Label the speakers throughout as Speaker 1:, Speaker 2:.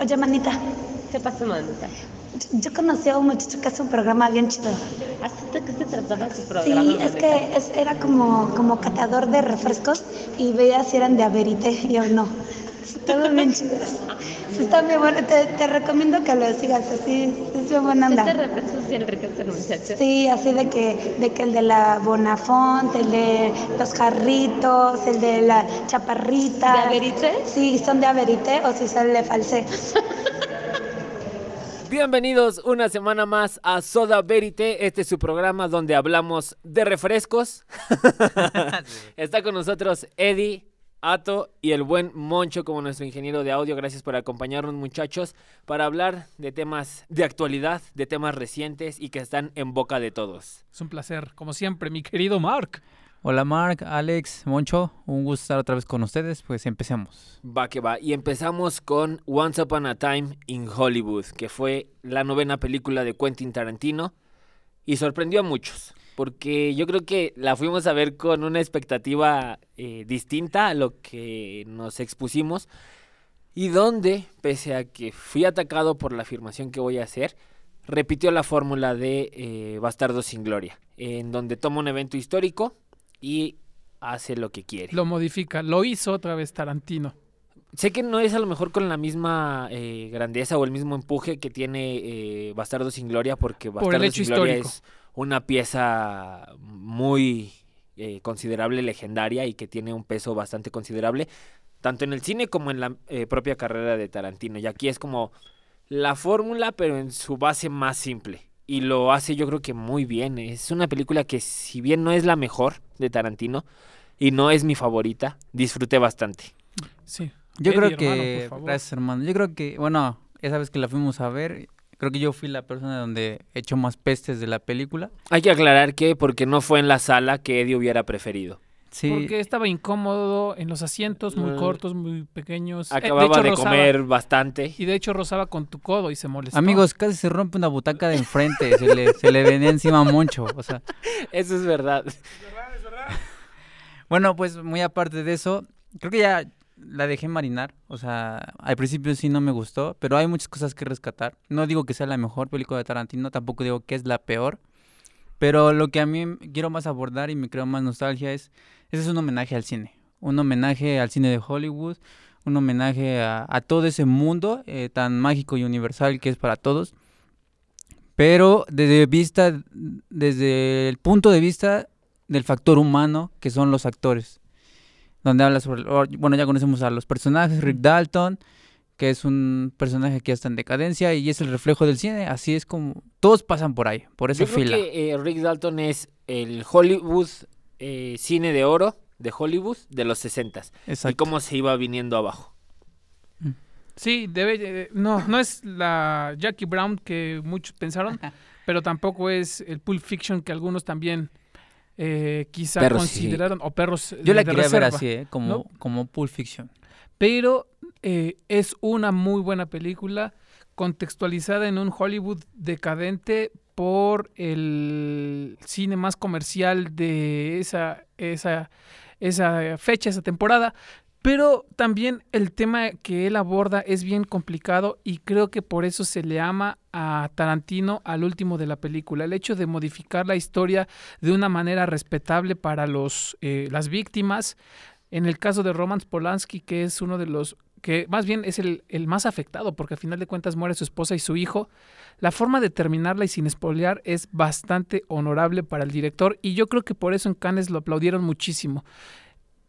Speaker 1: Oye, manita,
Speaker 2: ¿Qué pasó, manita?
Speaker 1: yo, conocí a un muchacho que hace un programa bien chido.
Speaker 2: ¿Hasta qué se trataba su programa?
Speaker 1: Sí, es que es- era como, como catador de refrescos y veía si eran de Averité y yo no. Estaban bien chidos. Sí, está muy bueno. Te, te recomiendo que lo sigas así. Es bien buena
Speaker 2: Este
Speaker 1: onda.
Speaker 2: refresco bien rico este muchacho.
Speaker 1: Sí, así de que, de que el de la Bonafont, el de los jarritos, el de la chaparrita.
Speaker 2: ¿De Averité?
Speaker 1: Sí, son de Averité o si son de Falsé.
Speaker 3: Bienvenidos una semana más a Soda Verite. Este es su programa donde hablamos de refrescos. Está con nosotros Eddie, Ato y el buen Moncho como nuestro ingeniero de audio. Gracias por acompañarnos muchachos para hablar de temas de actualidad, de temas recientes y que están en boca de todos.
Speaker 4: Es un placer, como siempre, mi querido Mark.
Speaker 5: Hola Mark, Alex, Moncho, un gusto estar otra vez con ustedes, pues empecemos.
Speaker 3: Va que va. Y empezamos con Once Upon a Time in Hollywood, que fue la novena película de Quentin Tarantino y sorprendió a muchos, porque yo creo que la fuimos a ver con una expectativa eh, distinta a lo que nos expusimos y donde, pese a que fui atacado por la afirmación que voy a hacer, repitió la fórmula de eh, Bastardo sin Gloria, en donde toma un evento histórico y hace lo que quiere.
Speaker 4: Lo modifica, lo hizo otra vez Tarantino.
Speaker 3: Sé que no es a lo mejor con la misma eh, grandeza o el mismo empuje que tiene eh, Bastardo sin Gloria, porque
Speaker 4: Por el
Speaker 3: Bastardo
Speaker 4: hecho
Speaker 3: sin Gloria
Speaker 4: histórico.
Speaker 3: es una pieza muy eh, considerable, legendaria y que tiene un peso bastante considerable, tanto en el cine como en la eh, propia carrera de Tarantino. Y aquí es como la fórmula, pero en su base más simple. Y lo hace yo creo que muy bien. Es una película que si bien no es la mejor de Tarantino y no es mi favorita, disfruté bastante.
Speaker 4: Sí.
Speaker 5: Yo
Speaker 4: Eddie,
Speaker 5: creo que, gracias hermano, yo creo que, bueno, esa vez que la fuimos a ver, creo que yo fui la persona donde echó más pestes de la película.
Speaker 3: Hay que aclarar que porque no fue en la sala que Eddie hubiera preferido.
Speaker 5: Sí,
Speaker 4: Porque estaba incómodo en los asientos, muy
Speaker 3: Mm.
Speaker 4: cortos, muy pequeños. Eh,
Speaker 3: Acababa de,
Speaker 4: hecho, rozaba-
Speaker 3: comer bastante.
Speaker 4: Y de hecho rozaba con tu codo y se molestó.
Speaker 5: amigos, casi se rompe una butaca de enfrente, se le, se le venía encima a Moncho, o sea,
Speaker 3: Eso es verdad.
Speaker 5: Bueno, pues muy aparte de eso, creo que ya la dejé marinar. O sea, al principio sí no me gustó, pero hay muchas cosas que rescatar. No digo que sea la mejor película de Tarantino, tampoco digo que es la peor. Pero lo que a mí quiero más abordar y me creo más nostalgia es, ese es un homenaje al cine. Un homenaje al cine de Hollywood, un homenaje a, a todo ese mundo eh, tan mágico y universal que es para todos. Pero desde vista, desde el punto de vista del factor humano que son los actores. Donde habla sobre, o- bueno, ya conocemos a los personajes, Rick Dalton, que es un personaje que ya está en decadencia y es el reflejo del cine, así es como todos pasan por ahí, por esa
Speaker 3: Yo creo
Speaker 5: fila.
Speaker 3: que eh, Rick Dalton es el Hollywood eh, cine de oro de Hollywood de los 60 y cómo se iba viniendo abajo.
Speaker 4: Sí, debe, eh, no, no es la Jackie Brown que muchos pensaron, pero tampoco es el Pulp Fiction que algunos también eh, quizá
Speaker 3: Perros, sí.
Speaker 4: consideraron, o perros
Speaker 5: Yo la quería ver así, ¿eh? como,
Speaker 4: ¿no?
Speaker 5: como Pulp Fiction.
Speaker 4: pero eh, es una muy buena película contextualizada en un Hollywood decadente por el cine más comercial de esa, esa, esa fecha, esa temporada. Pero también el tema que él aborda es bien complicado y creo que por eso se le ama a Tarantino al último de la película. El hecho de modificar la historia de una manera respetable para los, eh, las víctimas. En el caso de Roman Polanski, que es uno de los que más bien es el, el más afectado, porque al final de cuentas muere su esposa y su hijo. La forma de terminarla y sin espolear es bastante honorable para el director y yo creo que por eso en Cannes lo aplaudieron muchísimo.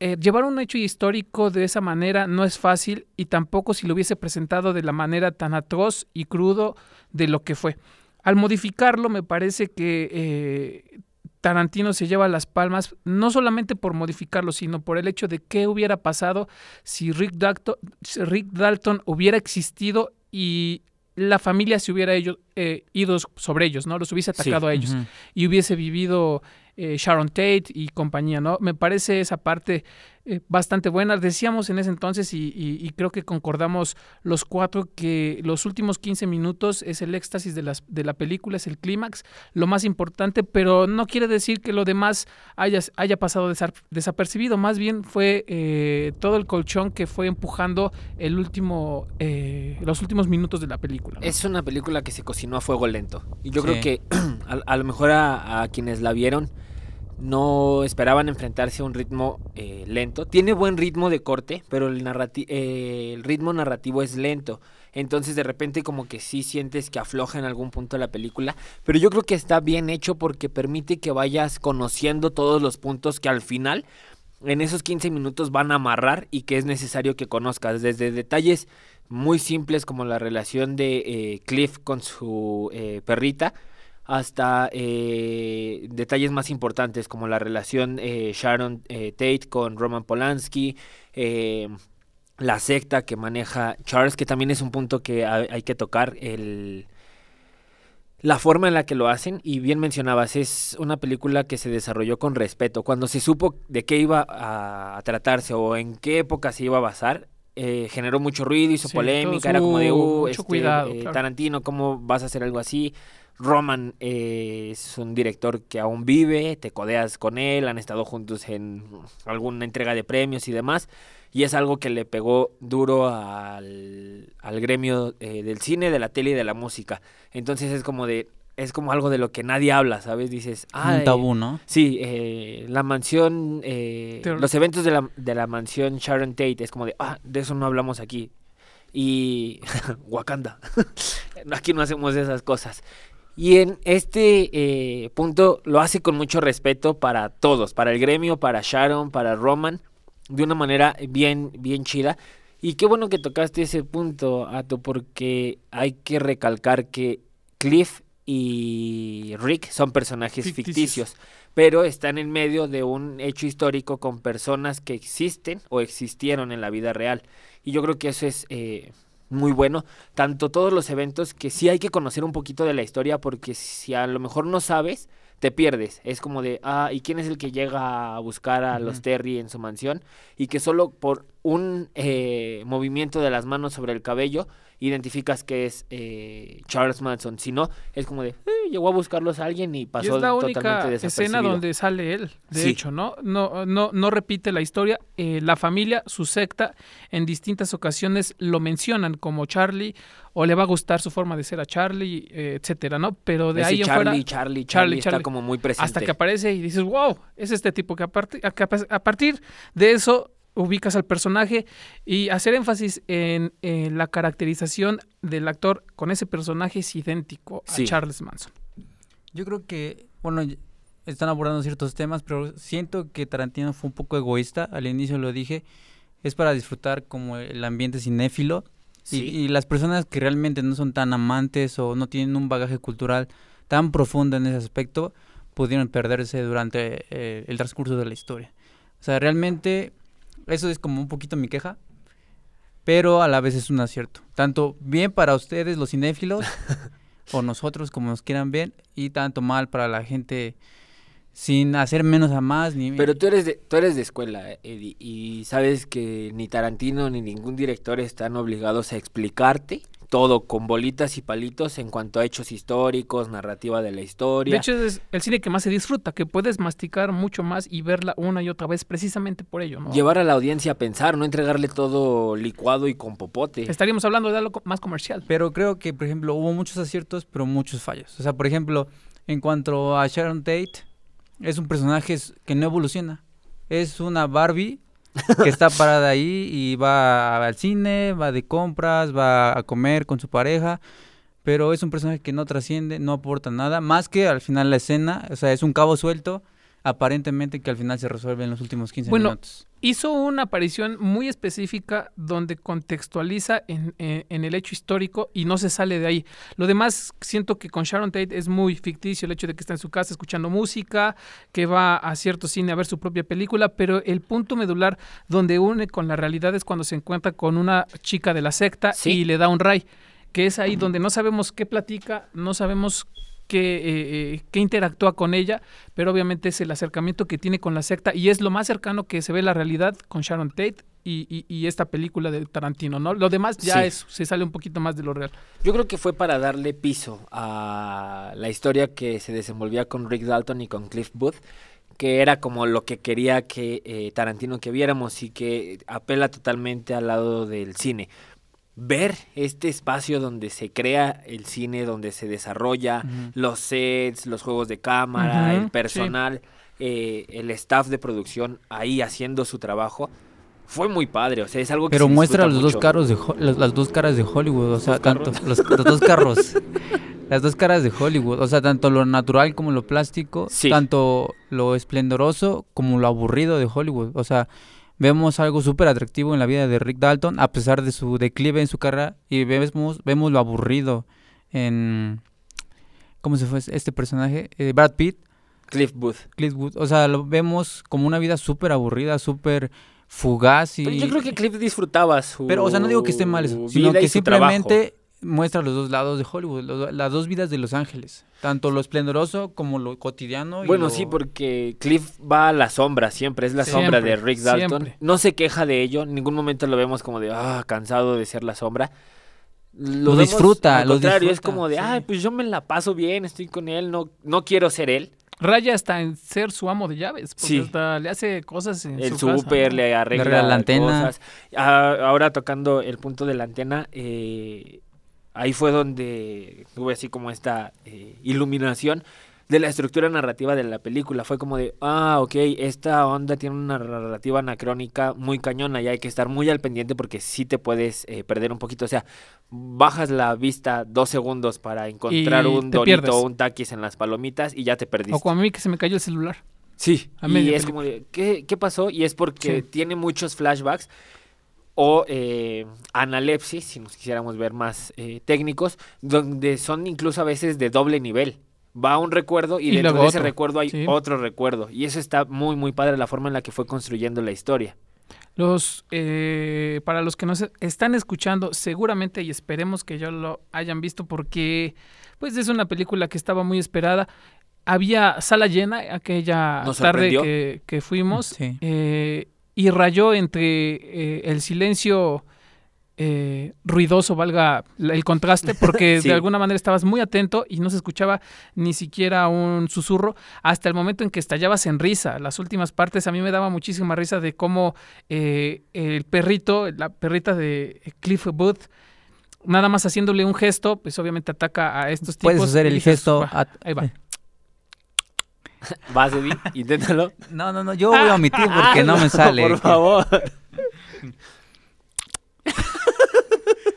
Speaker 4: Eh, llevar un hecho histórico de esa manera no es fácil y tampoco si lo hubiese presentado de la manera tan atroz y crudo de lo que fue. Al modificarlo me parece que eh, Tarantino se lleva las palmas no solamente por modificarlo, sino por el hecho de qué hubiera pasado si Rick Dalton, si Rick Dalton hubiera existido y la familia se hubiera ellos, eh, ido sobre ellos, ¿no? Los hubiese atacado a ellos y hubiese vivido eh, Sharon Tate y compañía, ¿no? Me parece esa parte eh, bastante buena. Decíamos en ese entonces y, y- y creo que concordamos los cuatro que los últimos 15 minutos es el éxtasis de, las, de la película, es el clímax, lo más importante, pero no quiere decir que lo demás haya, haya pasado desa- desapercibido, más bien fue eh, todo el colchón que fue empujando el último, eh, los últimos minutos de la película. ¿no?
Speaker 3: Es una película que se cocinó a fuego lento. Y yo
Speaker 5: Sí.
Speaker 3: creo que a, a lo mejor a, a quienes la vieron no esperaban enfrentarse a un ritmo eh, lento. Tiene buen ritmo de corte, pero eh, el ritmo narrativo es lento. Entonces de repente como que sí sientes que afloja en algún punto la película. Pero yo creo que está bien hecho porque permite que vayas conociendo todos los puntos que al final en esos 15 minutos van a amarrar y que es necesario que conozcas. Desde detalles muy simples como la relación de eh, Cliff con su eh, perrita hasta eh, detalles más importantes como la relación eh, Sharon eh, Tate con Roman Polanski, eh, la secta que maneja Charles, que también es un punto que hay, hay que tocar, el, la forma en la que lo hacen, y bien mencionabas, es una película que se desarrolló con respeto. Cuando se supo de qué iba a, a tratarse o en qué época se iba a basar, eh, generó mucho ruido, hizo
Speaker 4: Sí,
Speaker 3: polémica, era como de,
Speaker 4: uh, mucho
Speaker 3: este,
Speaker 4: cuidado,
Speaker 3: eh,
Speaker 4: claro.
Speaker 3: Tarantino, ¿cómo vas a hacer algo así? Roman eh, es un director que aún vive, te codeas con él, han estado juntos en alguna entrega de premios y demás, y es algo que le pegó duro al, al gremio eh, del cine, de la tele y de la música. Entonces es como de, es como algo de lo que nadie habla, ¿sabes? Dices, ah,
Speaker 5: un tabú, ¿no?
Speaker 3: Sí, eh, la mansión, eh, los eventos de la, de la mansión Sharon Tate, es como de, ah, de eso no hablamos aquí. Y Wakanda, aquí no hacemos esas cosas. Y en este eh, punto lo hace con mucho respeto para todos, para el gremio, para Sharon, para Roman, de una manera bien, bien chida. Y qué bueno que tocaste ese punto, Ato, porque hay que recalcar que Cliff y Rick son personajes
Speaker 4: Ficticios.
Speaker 3: ficticios, pero están en medio de un hecho histórico con personas que existen o existieron en la vida real. Y yo creo que eso es eh, muy bueno. Tanto todos los eventos que sí hay que conocer un poquito de la historia porque si a lo mejor no sabes, te pierdes. Es como de, ah, ¿y quién es el que llega a buscar a los. Terry en su mansión? Y que solo por un eh, movimiento de las manos sobre el cabello identificas que es eh, Charles Manson. Si no, es como de, eh, llegó a buscarlos a alguien y
Speaker 4: Y
Speaker 3: pasó
Speaker 4: es la
Speaker 3: totalmente
Speaker 4: única escena donde sale él, de
Speaker 3: Sí.
Speaker 4: hecho, ¿no? No, no, no repite la historia. Eh, la familia, su secta, en distintas ocasiones lo mencionan como Charlie, o le va a gustar su forma de ser a Charlie, eh, etcétera, ¿no? Pero de
Speaker 3: Ese
Speaker 4: ahí en
Speaker 3: Charlie,
Speaker 4: fuera,
Speaker 3: Charlie, Charlie,
Speaker 4: Charlie,
Speaker 3: está
Speaker 4: Charlie.
Speaker 3: como muy presente.
Speaker 4: hasta que aparece y dices, wow, es este tipo que a partir de eso ubicas al personaje y hacer énfasis en, en la caracterización del actor con ese personaje es idéntico a
Speaker 3: Sí.
Speaker 4: Charles Manson.
Speaker 5: Yo creo que, bueno, están abordando ciertos temas, pero siento que Tarantino fue un poco egoísta. Al inicio lo dije, es para disfrutar como el ambiente cinéfilo. Y, las personas que realmente no son tan amantes o no tienen un bagaje cultural tan profundo en ese aspecto, pudieron perderse durante eh, el transcurso de la historia. O sea, realmente eso es como un poquito mi queja, pero a la vez es un acierto. Tanto bien para ustedes, los cinéfilos, o nosotros, como nos quieran ver, y tanto mal para la gente sin hacer menos a más. Ni,
Speaker 3: Pero tú eres de, tú eres de escuela, Eddie, y sabes que ni Tarantino ni ningún director están obligados a explicarte todo con bolitas y palitos en cuanto a hechos históricos, narrativa de la historia.
Speaker 4: De hecho, es el cine que más se disfruta, que puedes masticar mucho más y verla una y otra vez precisamente por ello, ¿no?
Speaker 3: Llevar a la audiencia a pensar, no entregarle todo licuado y con popote.
Speaker 4: Estaríamos hablando de algo más comercial.
Speaker 5: Pero creo que, por ejemplo, hubo muchos aciertos, pero muchos fallos. O sea, por ejemplo, en cuanto a Sharon Tate, es un personaje que no evoluciona. Es una Barbie que está parada ahí y va al cine, va de compras, va a comer con su pareja, pero es un personaje que no trasciende, no aporta nada, más que al final la escena, o sea, es un cabo suelto, aparentemente que al final se resuelve en los últimos 15
Speaker 4: Bueno,
Speaker 5: minutos.
Speaker 4: Hizo una aparición muy específica donde contextualiza en, en- en el hecho histórico y no se sale de ahí. Lo demás, siento que con Sharon Tate es muy ficticio el hecho de que está en su casa escuchando música, que va a cierto cine a ver su propia película, pero el punto medular donde une con la realidad es cuando se encuentra con una chica de la secta
Speaker 3: Sí.
Speaker 4: y le da un ray, que es ahí donde no sabemos qué platica, no sabemos que, eh, eh, que interactúa con ella, pero obviamente es el acercamiento que tiene con la secta y es lo más cercano que se ve la realidad con Sharon Tate y, y- y esta película de Tarantino, ¿no? Lo demás ya
Speaker 3: Sí.
Speaker 4: es, se sale un poquito más de lo real.
Speaker 3: Yo creo que fue para darle piso a la historia que se desenvolvía con Rick Dalton y con Cliff Booth, que era como lo que quería que eh, Tarantino que viéramos y que apela totalmente al lado del cine. Ver este espacio donde se crea el cine, donde se desarrolla los sets, los juegos de cámara, el
Speaker 4: sí.
Speaker 3: personal, eh, el staff de producción ahí haciendo su trabajo, fue muy padre. O sea, es algo que
Speaker 5: Pero
Speaker 3: se
Speaker 5: muestra los dos carros de las, las dos caras de Hollywood, o sea, tanto los, los dos carros. Las dos caras de Hollywood, o sea, tanto lo natural como lo plástico,
Speaker 3: Sí.
Speaker 5: tanto lo esplendoroso como lo aburrido de Hollywood. O sea, vemos algo súper atractivo en la vida de Rick Dalton, a pesar de su declive en su carrera, y vemos, vemos lo aburrido en... ¿Cómo se fue este personaje? Eh, Brad Pitt.
Speaker 3: Cliff Booth.
Speaker 5: Cliff Booth, o sea, lo vemos como una vida súper aburrida, súper fugaz y...
Speaker 3: Pero yo creo que Cliff disfrutaba su
Speaker 5: Pero, o sea, no digo que esté mal eso, sino que
Speaker 3: trabajo.
Speaker 5: Muestra los dos lados de Hollywood, los las dos vidas de Los Ángeles, tanto lo esplendoroso como lo cotidiano. y
Speaker 3: Bueno,
Speaker 5: lo-
Speaker 3: sí, porque Cliff va a la sombra siempre, es la sombra de Rick Dalton.
Speaker 4: siempre.
Speaker 3: No se queja de ello, en ningún momento lo vemos como de, ah, cansado de ser la sombra.
Speaker 5: Lo
Speaker 3: vemos
Speaker 5: disfruta,
Speaker 3: al
Speaker 5: lo
Speaker 3: contrario, es como de,
Speaker 5: sí.
Speaker 3: ay, pues yo me la paso bien, estoy con él, no, no quiero ser él.
Speaker 4: Raya hasta en ser su amo de llaves, porque
Speaker 3: Sí.
Speaker 4: hasta le hace cosas en
Speaker 3: El
Speaker 4: su casa,
Speaker 3: súper,
Speaker 4: ¿no?
Speaker 3: le arregla
Speaker 5: arregla la antena.
Speaker 3: cosas. Ah, ahora tocando el punto de la antena, eh, ahí fue donde tuve así como esta eh, iluminación de la estructura narrativa de la película. Fue como de, ah, ok, esta onda tiene una narrativa anacrónica muy cañona y hay que estar muy al pendiente porque sí te puedes eh, perder un poquito. O sea, bajas la vista dos segundos para encontrar
Speaker 4: Y
Speaker 3: un dorito o un taquis en las palomitas y ya te perdiste.
Speaker 4: O como a mí que se me cayó el celular.
Speaker 3: Sí,
Speaker 4: A
Speaker 3: y es como de, ¿qué, qué pasó? Y es porque
Speaker 4: Sí.
Speaker 3: tiene muchos flashbacks o eh, analepsis, si nos quisiéramos ver más eh, técnicos, donde son incluso a veces de doble nivel. Va un recuerdo y,
Speaker 4: Y
Speaker 3: dentro de ese
Speaker 4: otro,
Speaker 3: recuerdo hay
Speaker 4: sí.
Speaker 3: otro recuerdo. Y eso está muy, muy padre la forma en la que fue construyendo la historia.
Speaker 4: Los, eh, para los que nos están escuchando, seguramente y esperemos que ya lo hayan visto porque pues es una película que estaba muy esperada. Había sala llena aquella
Speaker 3: Nos
Speaker 4: tarde que, que fuimos
Speaker 5: Sí.
Speaker 4: eh, y rayó entre eh, el silencio eh, ruidoso, valga el contraste, porque
Speaker 3: Sí.
Speaker 4: de alguna manera estabas muy atento y no se escuchaba ni siquiera un susurro hasta el momento en que estallabas en risa. Las últimas partes a mí me daba muchísima risa de cómo eh, el perrito, la perrita de Cliff Booth, nada más haciéndole un gesto, pues obviamente ataca a estos tipos.
Speaker 5: Puedes hacer el
Speaker 4: dices,
Speaker 5: gesto...
Speaker 4: "Va,
Speaker 5: a-
Speaker 4: ahí va.
Speaker 3: ¿Vas, Eddie? Inténtalo.
Speaker 5: No, no, no, yo voy a omitir porque no me sale.
Speaker 3: Por favor.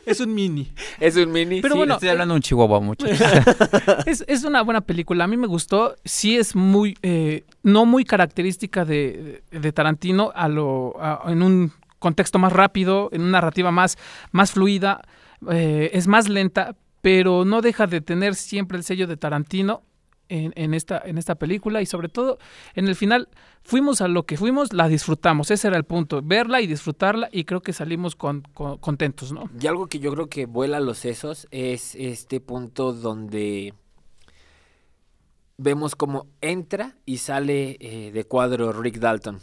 Speaker 4: Es un mini.
Speaker 3: Es un mini.
Speaker 4: Pero
Speaker 3: sí.
Speaker 4: bueno,
Speaker 5: Estoy hablando un chihuahua mucho.
Speaker 4: Es, es una buena película, a mí me gustó, sí es muy, eh, no muy característica de, de Tarantino a lo, a- en un contexto más rápido, en una narrativa más, más fluida, eh, es más lenta, pero no deja de tener siempre el sello de Tarantino en, en esta, en esta película y sobre todo en el final fuimos a lo que fuimos, la disfrutamos, ese era el punto, verla y disfrutarla y creo que salimos con- con- contentos, ¿no?
Speaker 3: Y algo que yo creo que vuela los sesos es este punto donde vemos cómo entra y sale eh, de cuadro Rick Dalton.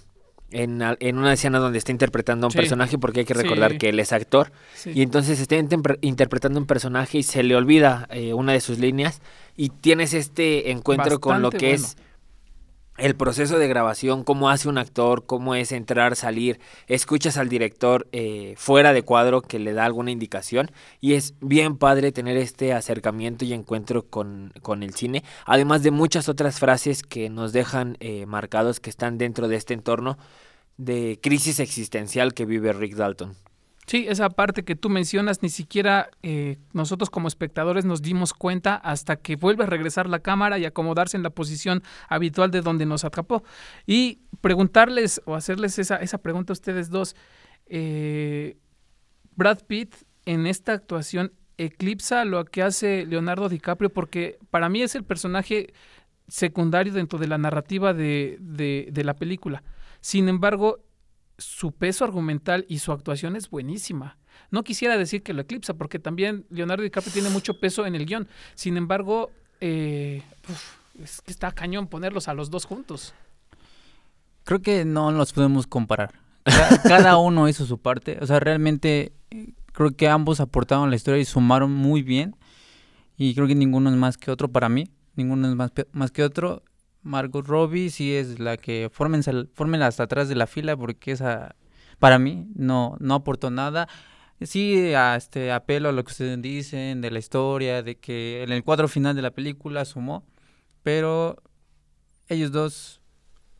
Speaker 3: En, en una escena donde está interpretando a un
Speaker 4: Sí.
Speaker 3: personaje, porque hay que recordar
Speaker 4: Sí.
Speaker 3: que él es actor,
Speaker 4: Sí.
Speaker 3: y entonces está inter- interpretando un personaje y se le olvida eh, una de sus líneas, y tienes este encuentro con lo que es el proceso de grabación, cómo hace un actor, cómo es entrar, salir, escuchas al director eh, fuera de cuadro que le da alguna indicación y es bien padre tener este acercamiento y encuentro con, con el cine, además de muchas otras frases que nos dejan eh, marcados que están dentro de este entorno de crisis existencial que vive Rick Dalton.
Speaker 4: Sí, esa parte que tú mencionas, ni siquiera eh, nosotros como espectadores nos dimos cuenta hasta que vuelve a regresar la cámara y acomodarse en la posición habitual de donde nos atrapó. Y preguntarles o hacerles esa, esa pregunta a ustedes dos. eh, Brad Pitt en esta actuación eclipsa lo que hace Leonardo DiCaprio porque para mí es el personaje secundario dentro de la narrativa de, de- de la película. Sin embargo, su peso argumental y su actuación es buenísima. No quisiera decir que lo eclipsa, porque también Leonardo DiCaprio tiene mucho peso en el guion. Sin embargo, eh, es que está cañón ponerlos a los dos juntos.
Speaker 5: Creo que no los podemos comparar. Ca- Cada uno hizo su parte. O sea, realmente eh, creo que ambos aportaron la historia y sumaron muy bien. Y creo que ninguno es más que otro para mí. Ninguno es más, más que otro. Margot Robbie sí es la que fórmense, fórmenla hasta atrás de la fila porque esa, para mí, no, no aportó nada. Sí, a este apelo a lo que ustedes dicen de la historia, de que en el cuadro final de la película sumó, pero ellos dos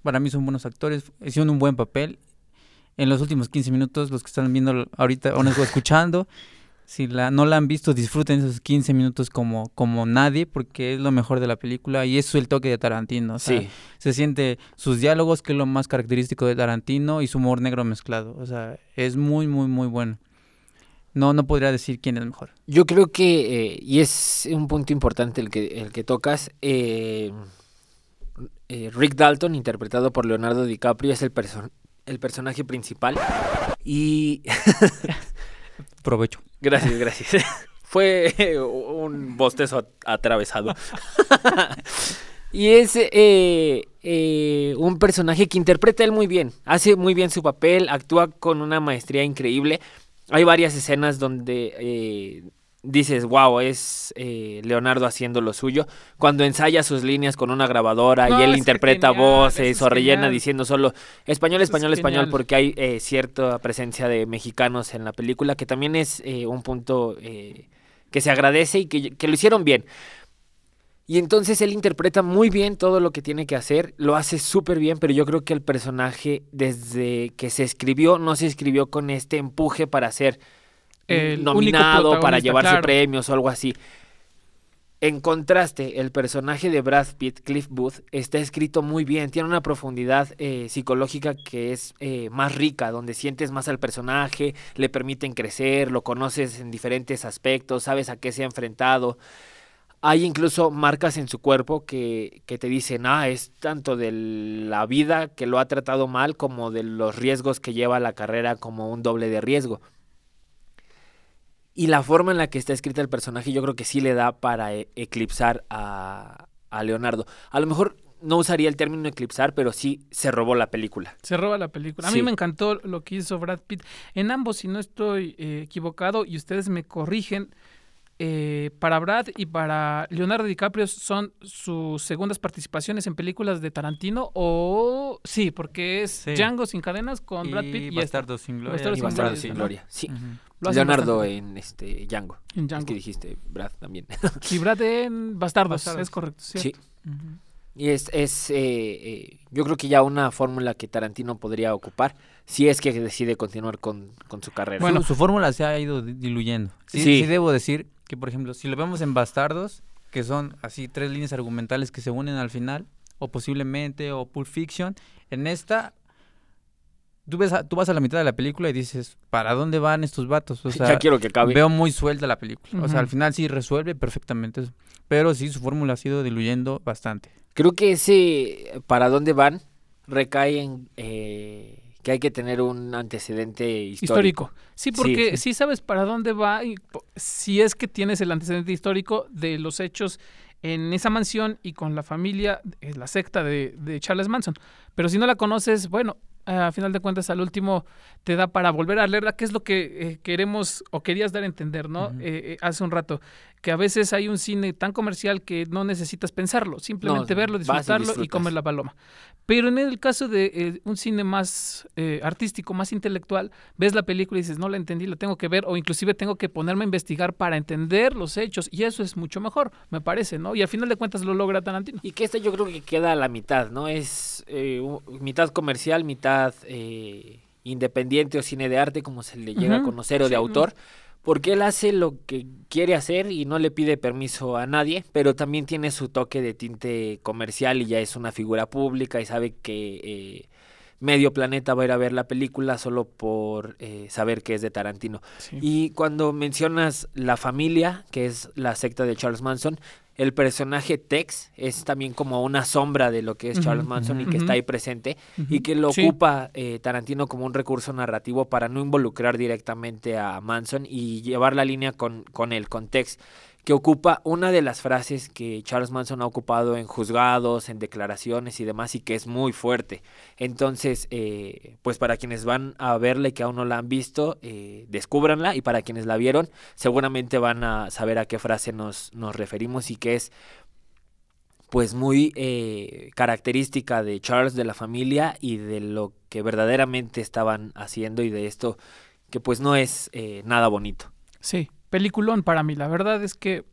Speaker 5: para mí son buenos actores, hicieron un buen papel. En los últimos 15 minutos, los que están viendo ahorita o nos escuchando, si la, no la han visto, disfruten esos 15 minutos como, como nadie, porque es lo mejor de la película y es el toque de Tarantino. o sea,
Speaker 3: Sí.
Speaker 5: se siente sus diálogos, que es lo más característico de Tarantino, y su humor negro mezclado. O sea, es muy, muy, muy bueno. No, no podría decir quién es mejor.
Speaker 3: Yo creo que, eh, y es un punto importante el que, el que tocas, eh, eh, Rick Dalton, interpretado por Leonardo DiCaprio, es el, perso- el personaje principal. Y
Speaker 5: Provecho.
Speaker 3: Gracias, gracias. Fue un bostezo at- atravesado. y es eh, eh, un personaje que interpreta él muy bien, hace muy bien su papel, actúa con una maestría increíble. Hay varias escenas donde eh, dices, wow, es eh, Leonardo haciendo lo suyo. Cuando ensaya sus líneas con una grabadora
Speaker 4: No,
Speaker 3: y él interpreta
Speaker 4: genial,
Speaker 3: voces o rellena
Speaker 4: genial.
Speaker 3: diciendo solo español,
Speaker 4: es
Speaker 3: español, español,
Speaker 4: genial.
Speaker 3: porque hay eh, cierta presencia de mexicanos en la película, que también es eh, un punto que se agradece y que, que lo hicieron bien. Y entonces él interpreta muy bien todo lo que tiene que hacer, lo hace súper bien, pero yo creo que el personaje desde que se escribió no se escribió con este empuje para ser
Speaker 4: El
Speaker 3: nominado, para llevarse
Speaker 4: claro.
Speaker 3: premios o algo así. En contraste, el personaje de Brad Pitt, Cliff Booth, está escrito muy bien, tiene una profundidad eh, psicológica que es eh, más rica, donde sientes más al personaje, le permiten crecer, lo conoces en diferentes aspectos, sabes a qué se ha enfrentado. Hay incluso marcas en su cuerpo que, que te dicen, ah, es tanto de la vida que lo ha tratado mal como de los riesgos que lleva la carrera como un doble de riesgo. Y la forma en la que está escrita el personaje yo creo que sí le da para e- eclipsar a, a Leonardo. A lo mejor no usaría el término eclipsar, pero sí se robó la película.
Speaker 4: Se roba la película. A
Speaker 3: Sí.
Speaker 4: mí me encantó lo que hizo Brad Pitt. En ambos, si no estoy eh, equivocado, y ustedes me corrigen, eh, para Brad y para Leonardo DiCaprio son sus segundas participaciones en películas de Tarantino o sí, porque es
Speaker 5: Sí.
Speaker 4: Django sin cadenas con Brad Pitt y, esta.
Speaker 5: Bastardos sin Gloria.
Speaker 3: Y
Speaker 4: sin Gloria,
Speaker 3: sin
Speaker 4: ¿no?
Speaker 3: Gloria. Sí.
Speaker 4: Lo
Speaker 3: Leonardo
Speaker 4: bastante
Speaker 3: en este Django.
Speaker 4: en
Speaker 3: Es que dijiste Brad también.
Speaker 4: Y Brad en Bastardos,
Speaker 5: Bastardos.
Speaker 4: es correcto.
Speaker 3: sí.
Speaker 4: ¿cierto? Ujú.
Speaker 3: Y es, es eh, eh, yo creo que ya una fórmula que Tarantino podría ocupar si es que decide continuar con, con su carrera.
Speaker 5: Bueno, su, fórmula se ha ido di- diluyendo. Sí,
Speaker 3: Sí.
Speaker 5: sí debo decir que, por ejemplo, si lo vemos en Bastardos, que son así tres líneas argumentales que se unen al final, o posiblemente, o Pulp Fiction, en esta, tú, ves a- tú vas a la mitad de la película y dices, ¿para dónde van estos vatos? O sea,
Speaker 3: ya quiero que acabe.
Speaker 5: veo muy suelta la película. O sea, al final sí resuelve perfectamente eso. Pero sí, su fórmula ha sido diluyendo bastante.
Speaker 3: Creo que ese para dónde van recae en eh, que hay que tener un antecedente histórico.
Speaker 4: histórico. Sí, porque
Speaker 3: Sí.
Speaker 4: sí. sabes para dónde va y si es que tienes el antecedente histórico de los hechos en esa mansión y con la familia, eh, la secta de, de Charles Manson. Pero si no la conoces, bueno, a final de cuentas al último te da para volver a leerla, que es lo que eh, queremos o querías dar a entender, ¿no? Eh, eh, hace un rato, que a veces hay un cine tan comercial que no necesitas pensarlo, simplemente
Speaker 3: No,
Speaker 4: verlo,
Speaker 3: y
Speaker 4: disfrutarlo y
Speaker 3: disfrutas.
Speaker 4: comer la paloma. Pero en el caso de eh, un cine más eh, artístico, más intelectual, ves la película y dices, no la entendí, la tengo que ver, o inclusive tengo que ponerme a investigar para entender los hechos, y eso es mucho mejor, me parece, ¿no? Y a final de cuentas lo logra Tarantino.
Speaker 3: Y que esta yo creo que queda a la mitad, ¿no? Es eh, mitad comercial, mitad eh, independiente o cine de arte, como se le llega a conocer, o
Speaker 4: sí,
Speaker 3: de
Speaker 4: ¿no?
Speaker 3: Porque él hace lo que quiere hacer y no le pide permiso a nadie, pero también tiene su toque de tinte comercial y ya es una figura pública y sabe que eh, medio planeta va a ir a ver la película solo por eh, saber que es de Tarantino.
Speaker 4: Sí.
Speaker 3: Y cuando mencionas la familia, que es la secta de Charles Manson, el personaje Tex es también como una sombra de lo que es Charles Manson y que está ahí presente y que lo
Speaker 4: Sí.
Speaker 3: ocupa eh, Tarantino como un recurso narrativo para no involucrar directamente a Manson y llevar la línea con, con él, con Tex, que ocupa una de las frases que Charles Manson ha ocupado en juzgados, en declaraciones y demás, y que es muy fuerte. Entonces, eh, pues para quienes van a verla y que aún no la han visto, eh, descúbranla, y para quienes la vieron, seguramente van a saber a qué frase nos, nos referimos y que es pues muy eh, característica de Charles, de la familia y de lo que verdaderamente estaban haciendo y de esto que pues no es eh, nada bonito.
Speaker 4: Sí, peliculón para mí. La verdad es que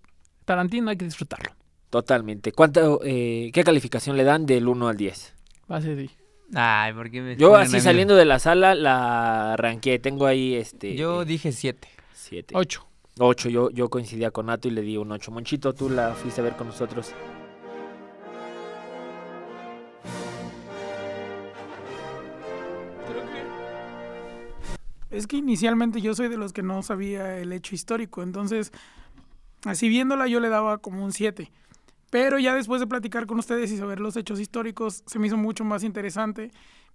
Speaker 4: Tarantino hay que disfrutarlo.
Speaker 3: Totalmente. ¿Cuánto, eh, ¿Qué calificación le dan del 1 al 10?
Speaker 4: Base de...
Speaker 5: Ay, ¿por qué me
Speaker 3: Yo así saliendo de la sala la arranqué. Tengo ahí este...
Speaker 5: Yo dije 7.
Speaker 3: 7.
Speaker 4: 8.
Speaker 3: 8. Yo, yo coincidía con Nato y le di un 8. Monchito, tú la fuiste a ver con nosotros.
Speaker 6: Es que inicialmente yo soy de los que no sabía el hecho histórico, entonces, así viéndola yo le daba como un 7. Pero ya después de platicar con ustedes y saber los hechos históricos, se me hizo mucho más interesante.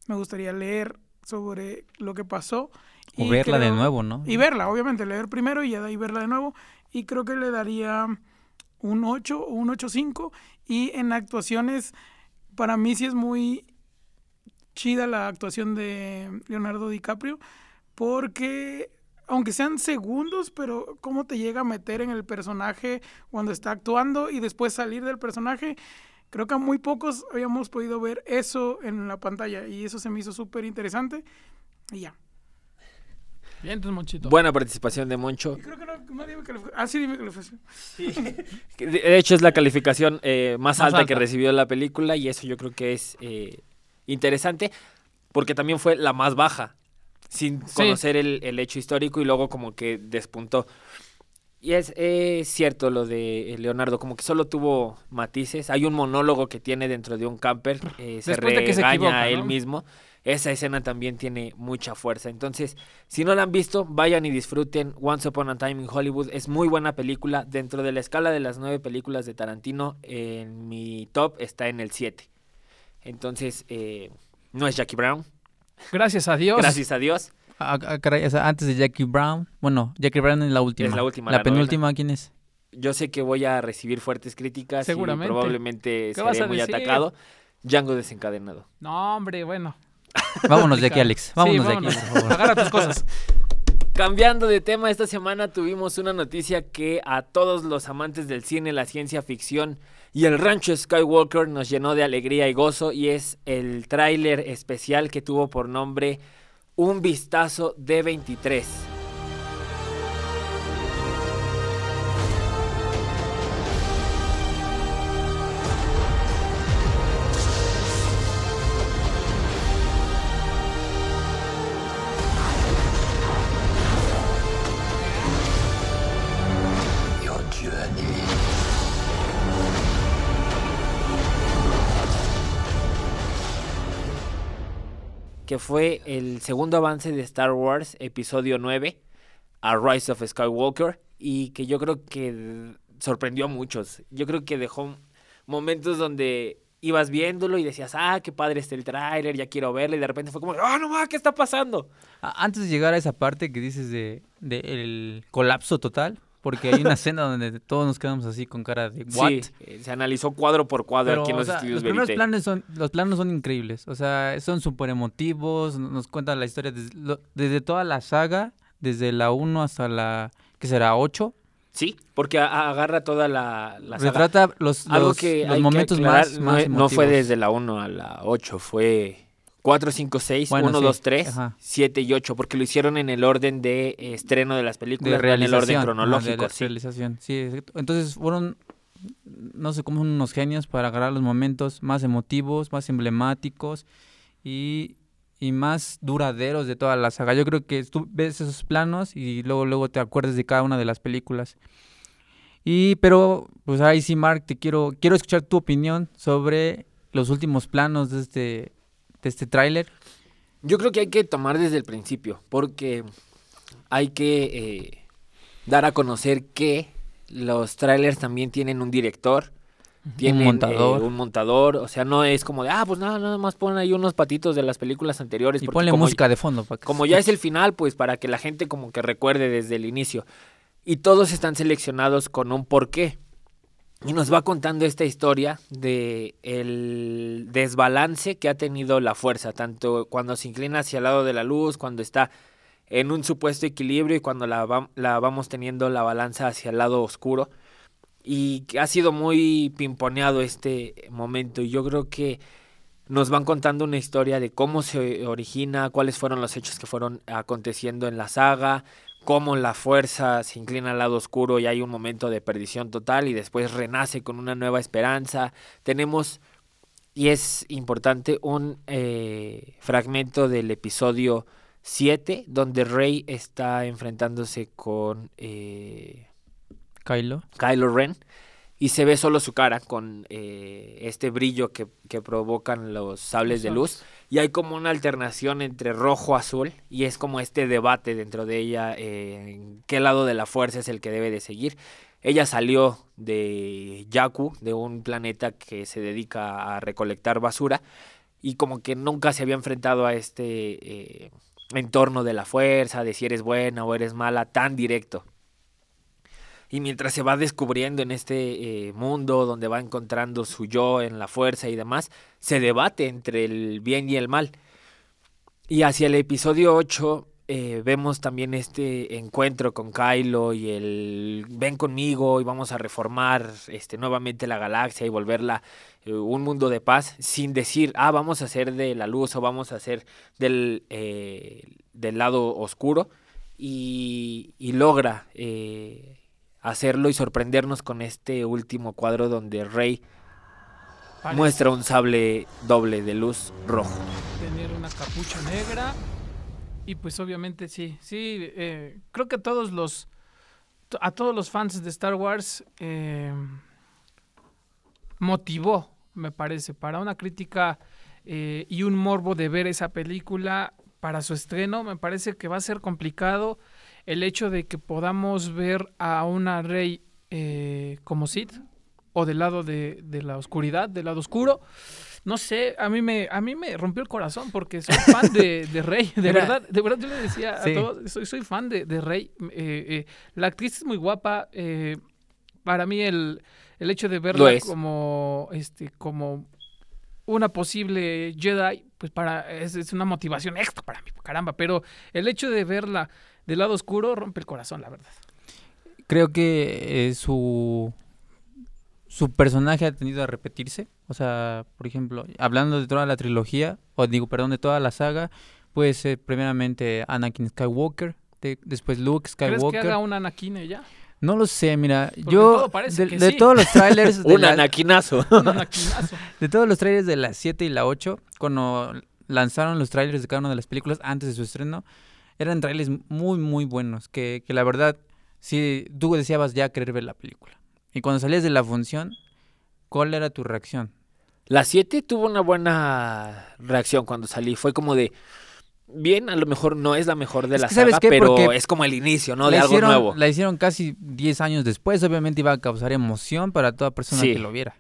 Speaker 6: Me gustaría leer sobre lo que pasó.
Speaker 5: O
Speaker 6: y
Speaker 5: verla de
Speaker 6: creo-
Speaker 5: nuevo, ¿no?
Speaker 6: Y verla, obviamente, leer primero y ya de ahí verla de nuevo. Y creo que le daría un 8 o un 8.5. Y en actuaciones, para mí sí es muy chida la actuación de Leonardo DiCaprio, porque aunque sean segundos, pero cómo te llega a meter en el personaje cuando está actuando y después salir del personaje, creo que a muy pocos habíamos podido ver eso en la pantalla y eso se me hizo súper interesante. Y ya.
Speaker 4: Bien, entonces, Monchito.
Speaker 3: Buena participación de Moncho.
Speaker 6: Y creo que no, nadie me calificó. Ah, sí, dime calificación.
Speaker 3: Que De de hecho, es la calificación eh, más,
Speaker 5: Más
Speaker 3: alta, que recibió la película y eso yo creo que es eh, interesante porque también fue la más baja, sin
Speaker 4: Sí.
Speaker 3: conocer el, el hecho histórico y luego como que despuntó. Y es, es cierto lo de eh, Leonardo, como que solo tuvo matices. Hay un monólogo que tiene dentro de un camper, eh, se
Speaker 4: Después de que se
Speaker 3: regaña
Speaker 4: equivoca,
Speaker 3: a él
Speaker 4: ¿no?
Speaker 3: mismo. Esa escena también tiene mucha fuerza. Entonces, si no la han visto, vayan y disfruten Once Upon a Time in Hollywood. Es muy buena película. Dentro de la escala de las nueve películas de Tarantino, en mi top está en el 7. Entonces, eh, no es Jackie Brown.
Speaker 4: Gracias a Dios.
Speaker 3: Gracias a Dios.
Speaker 5: Ah, ah, caray, o sea, antes de Jackie Brown. Bueno, Jackie Brown es la última.
Speaker 3: la última,
Speaker 5: La,
Speaker 3: la
Speaker 5: penúltima, ¿quién es?
Speaker 3: Yo sé que voy a recibir fuertes críticas
Speaker 4: Seguramente.
Speaker 3: y probablemente
Speaker 4: ¿Qué vas
Speaker 3: seré muy
Speaker 4: decir?
Speaker 3: atacado. Django desencadenado.
Speaker 4: No, hombre, bueno.
Speaker 5: Vámonos de aquí, Alex. Vámonos,
Speaker 4: Sí,
Speaker 5: de aquí, por favor.
Speaker 4: Agarra tus cosas.
Speaker 3: Cambiando de tema, esta semana tuvimos una noticia que a todos los amantes del cine, la ciencia ficción y el rancho Skywalker nos llenó de alegría y gozo y es el tráiler especial que tuvo por nombre Un vistazo de 23. Que fue el segundo avance de Star Wars, episodio 9, a Rise of Skywalker, y que yo creo que sorprendió a muchos. Yo creo que dejó momentos donde ibas viéndolo y decías, ah, qué padre está el tráiler, ya quiero verlo, y de repente fue como, ah, no, ma, ¿qué está pasando?
Speaker 5: Antes de llegar a esa parte que dices de, de el colapso total, porque hay una escena donde todos nos quedamos así con cara de what.
Speaker 3: Sí, eh, se analizó cuadro por cuadro
Speaker 5: Pero,
Speaker 3: aquí en los
Speaker 5: sea,
Speaker 3: estudios
Speaker 5: los primeros
Speaker 3: Verité.
Speaker 5: planes son los planos son increíbles, o sea, son súper emotivos, nos cuentan la historia desde, lo- desde toda la saga, desde la 1 hasta la que será 8.
Speaker 3: Sí, porque agarra toda la, la saga.
Speaker 5: Retrata los,
Speaker 3: Algo
Speaker 5: los,
Speaker 3: que
Speaker 5: los
Speaker 3: que
Speaker 5: momentos
Speaker 3: aclarar,
Speaker 5: más,
Speaker 3: no,
Speaker 5: más
Speaker 3: no fue desde la 1 a la 8, fue 4, 5, 6,
Speaker 5: Bueno,
Speaker 3: 1,
Speaker 5: sí,
Speaker 3: 2, 3,
Speaker 5: ajá.
Speaker 3: 7 y 8, porque lo hicieron en el orden de eh, estreno de las películas,
Speaker 5: de
Speaker 3: en el orden
Speaker 5: de
Speaker 3: cronológico.
Speaker 5: la
Speaker 3: sí.
Speaker 5: realización, sí, exacto. Entonces fueron, no sé cómo son unos genios para agarrar los momentos más emotivos, más emblemáticos y, y más duraderos de toda la saga. Yo creo que tú ves esos planos y luego, luego te acuerdas de cada una de las películas. Y, pero, pues ahí sí, Mark, te quiero, quiero escuchar tu opinión sobre los últimos planos de este, de este tráiler.
Speaker 3: Yo creo que hay que tomar desde el principio, porque hay que eh, dar a conocer que los trailers también tienen un director, tienen eh,
Speaker 5: montador.
Speaker 3: un montador, o sea, no es como de, ah, pues nada, nada más ponen ahí unos patitos de las películas anteriores.
Speaker 5: Y ponle música de fondo. Para que
Speaker 3: como
Speaker 5: se
Speaker 3: ya es el final, pues para que la gente como que recuerde desde el inicio. y todos están seleccionados con un porqué. Y nos va contando esta historia de el desbalance que ha tenido la fuerza, tanto cuando se inclina hacia el lado de la luz, cuando está en un supuesto equilibrio y cuando la, va- la vamos teniendo la balanza hacia el lado oscuro. Y ha sido muy pimponeado este momento. Y yo creo que nos van contando una historia de cómo se origina, cuáles fueron los hechos que fueron aconteciendo en la saga, cómo la fuerza se inclina al lado oscuro y hay un momento de perdición total y después renace con una nueva esperanza. Tenemos, y es importante, un eh, fragmento del episodio 7 donde Rey está enfrentándose con eh,
Speaker 5: Kylo.
Speaker 3: Kylo Ren y se ve solo su cara con eh, este brillo que, que provocan los sables de luz. y hay como una alternación entre rojo azul y es como este debate dentro de ella eh, en qué lado de la fuerza es el que debe de seguir. Ella salió de Yaku de un planeta que se dedica a recolectar basura y como que nunca se había enfrentado a este eh, entorno de la fuerza de si eres buena o eres mala tan directo y mientras se va descubriendo en este eh, mundo donde va encontrando su yo en la fuerza y demás, se debate entre el bien y el mal. Y hacia el episodio 8 eh, vemos también este encuentro con Kylo y el ven conmigo y vamos a reformar este, nuevamente la galaxia y volverla eh, un mundo de paz sin decir, ah, vamos a hacer de la luz o vamos a hacer del, del lado oscuro. Y, y logra hacerlo y sorprendernos con este último cuadro donde Rey muestra un sable doble de luz rojo.
Speaker 4: tener una capucha negra. Y pues obviamente sí, sí, eh, creo que a todos los, a todos los fans de Star Wars eh, motivó, me parece, para una crítica eh, y un morbo de ver esa película para su estreno. Me parece que va a ser complicado el hecho de que podamos ver a una Rey eh, como Sith o del lado de, de la oscuridad, del lado oscuro. No sé, a mí me, a mí me rompió el corazón porque soy fan de, de Rey, de
Speaker 5: Mira.
Speaker 4: verdad, de verdad yo le decía
Speaker 5: Sí.
Speaker 4: a todos, soy, soy fan de, de Rey. eh, eh, la actriz es muy guapa, eh, para mí el, el hecho de verla como, este, como una posible Jedi, pues para es, es una motivación extra para mí, caramba, pero el hecho de verla del lado oscuro rompe el corazón, la verdad.
Speaker 5: Creo que eh, su su personaje ha tenido a repetirse. O sea, por ejemplo, hablando de toda la trilogía, o digo, perdón, de toda la saga, puede ser primeramente Anakin Skywalker, de- después Luke
Speaker 4: ¿Crees que
Speaker 5: Skywalker.
Speaker 4: haga un Anakin ella?
Speaker 5: No lo sé, mira,
Speaker 4: Porque
Speaker 5: yo
Speaker 4: todo parece
Speaker 5: de,
Speaker 4: que
Speaker 5: de
Speaker 4: sí.
Speaker 5: todos los trailers de,
Speaker 3: Un
Speaker 5: la-
Speaker 3: anaquinazo.
Speaker 4: Un Anakinazo.
Speaker 5: de todos los trailers de las 7 y la 8, cuando lanzaron los trailers de cada una de las películas antes de su estreno, eran trailers muy muy buenos, que, que la verdad sí tú deseabas ya querer ver la película. Y cuando salías de la función, ¿cuál era tu reacción?
Speaker 3: La 7 tuvo una buena reacción cuando salí. Fue como de. Bien, a lo mejor no es la mejor de
Speaker 5: Es
Speaker 3: la
Speaker 5: ¿sabes
Speaker 3: saga,
Speaker 5: qué?
Speaker 3: pero
Speaker 5: Porque
Speaker 3: es como el inicio, ¿no? De algo
Speaker 5: hicieron,
Speaker 3: nuevo.
Speaker 5: la hicieron casi 10 años después, obviamente iba a causar emoción para toda persona
Speaker 3: Sí.
Speaker 5: que lo viera.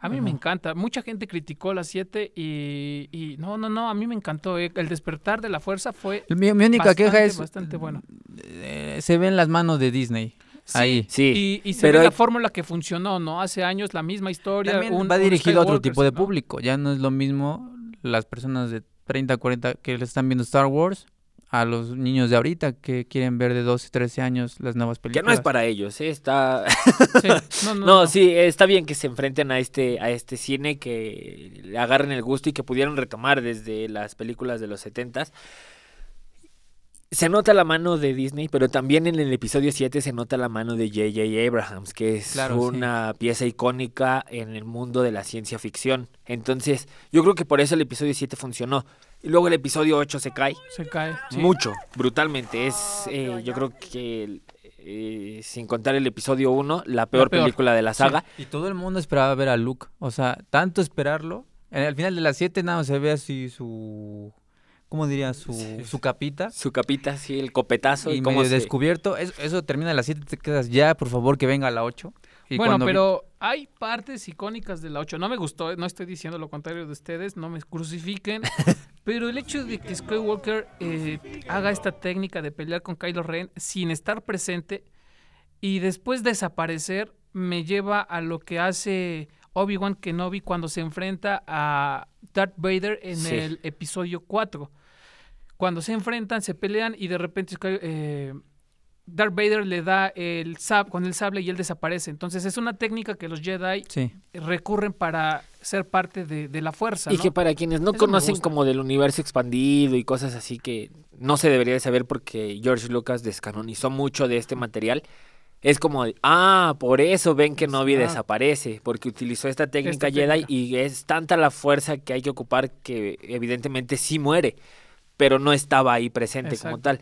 Speaker 4: A mí me encanta. Mucha gente criticó las 7 y, y no, no, no, a mí me encantó. eh. El despertar de la fuerza fue
Speaker 5: Mi, mi única
Speaker 4: bastante,
Speaker 5: queja es
Speaker 4: bastante bueno.
Speaker 5: eh, se ven las manos de Disney ahí.
Speaker 3: Sí,
Speaker 4: Y, y se
Speaker 3: pero
Speaker 4: ve la fórmula que funcionó, ¿no? Hace años la misma historia.
Speaker 5: También
Speaker 4: un-
Speaker 5: va
Speaker 4: un
Speaker 5: dirigido a otro tipo de
Speaker 4: ¿no?
Speaker 5: público. Ya no es lo mismo las personas de 30, 40 que le están viendo Star Wars a los niños de ahorita que quieren ver de 12, 13 años las nuevas
Speaker 3: que
Speaker 5: películas.
Speaker 3: no es para ellos, ¿eh? Está.
Speaker 4: Sí, No, no,
Speaker 3: sí, está bien que se enfrenten a este, a este cine, que le agarren el gusto y que pudieron retomar desde las películas de los setentas. Se nota la mano de Disney, pero también en el episodio 7 se nota la mano de J.J. Abrahams, que es
Speaker 5: Claro, sí.
Speaker 3: una pieza icónica en el mundo de la ciencia ficción. Entonces, yo creo que por eso el episodio 7 funcionó. Y luego el episodio 8 se cae
Speaker 4: Se cae. sí.
Speaker 3: mucho, brutalmente. Es, eh, yo creo que, eh, sin contar el episodio 1, la peor,
Speaker 4: peor,
Speaker 3: película de la
Speaker 4: sí.
Speaker 3: saga.
Speaker 5: Y todo el mundo esperaba ver a Luke. O sea, tanto esperarlo. En- Al final de las 7 nada se ve así su... ¿Cómo diría? Su, su capita.
Speaker 3: Su capita, sí, el copetazo.
Speaker 5: Y
Speaker 3: Y, cómo
Speaker 5: medio
Speaker 3: se-
Speaker 5: descubierto. Eso, eso termina a las 7 te quedas ya, por favor, que venga a la 8. Y
Speaker 4: bueno,
Speaker 5: cuando
Speaker 4: pero hay partes icónicas de la 8. No me gustó, eh, no estoy diciendo lo contrario de ustedes, no me crucifiquen. pero el hecho de que Skywalker eh, haga esta técnica de pelear con Kylo Ren sin estar presente y después desaparecer me lleva a lo que hace Obi-Wan Kenobi cuando se enfrenta a Darth Vader en
Speaker 3: Sí.
Speaker 4: el episodio 4. Cuando se enfrentan, se pelean y de repente eh, Darth Vader le da el sab con el sable y él desaparece. Entonces es una técnica que los Jedi
Speaker 5: Sí.
Speaker 4: recurren para ser parte de, de la fuerza.
Speaker 3: Y
Speaker 4: ¿no?
Speaker 3: que para quienes no
Speaker 4: Eso
Speaker 3: conocen como del universo expandido y cosas así que no se debería de saber porque George Lucas descanonizó mucho de este material, es como, ah, por eso ven que Novi
Speaker 4: Exacto.
Speaker 3: desaparece, porque utilizó esta técnica
Speaker 4: Esta
Speaker 3: Jedi
Speaker 4: técnica.
Speaker 3: y es tanta la fuerza que hay que ocupar que evidentemente sí muere, pero no estaba ahí presente como tal.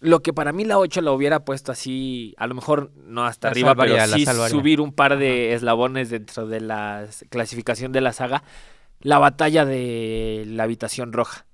Speaker 3: Lo que para mí la 8 la hubiera puesto así, a lo mejor no hasta
Speaker 5: La
Speaker 3: arriba,
Speaker 5: salvaría,
Speaker 3: pero sí
Speaker 5: salvaría.
Speaker 3: subir un par de eslabones dentro de la clasificación de la saga, la batalla de la habitación roja.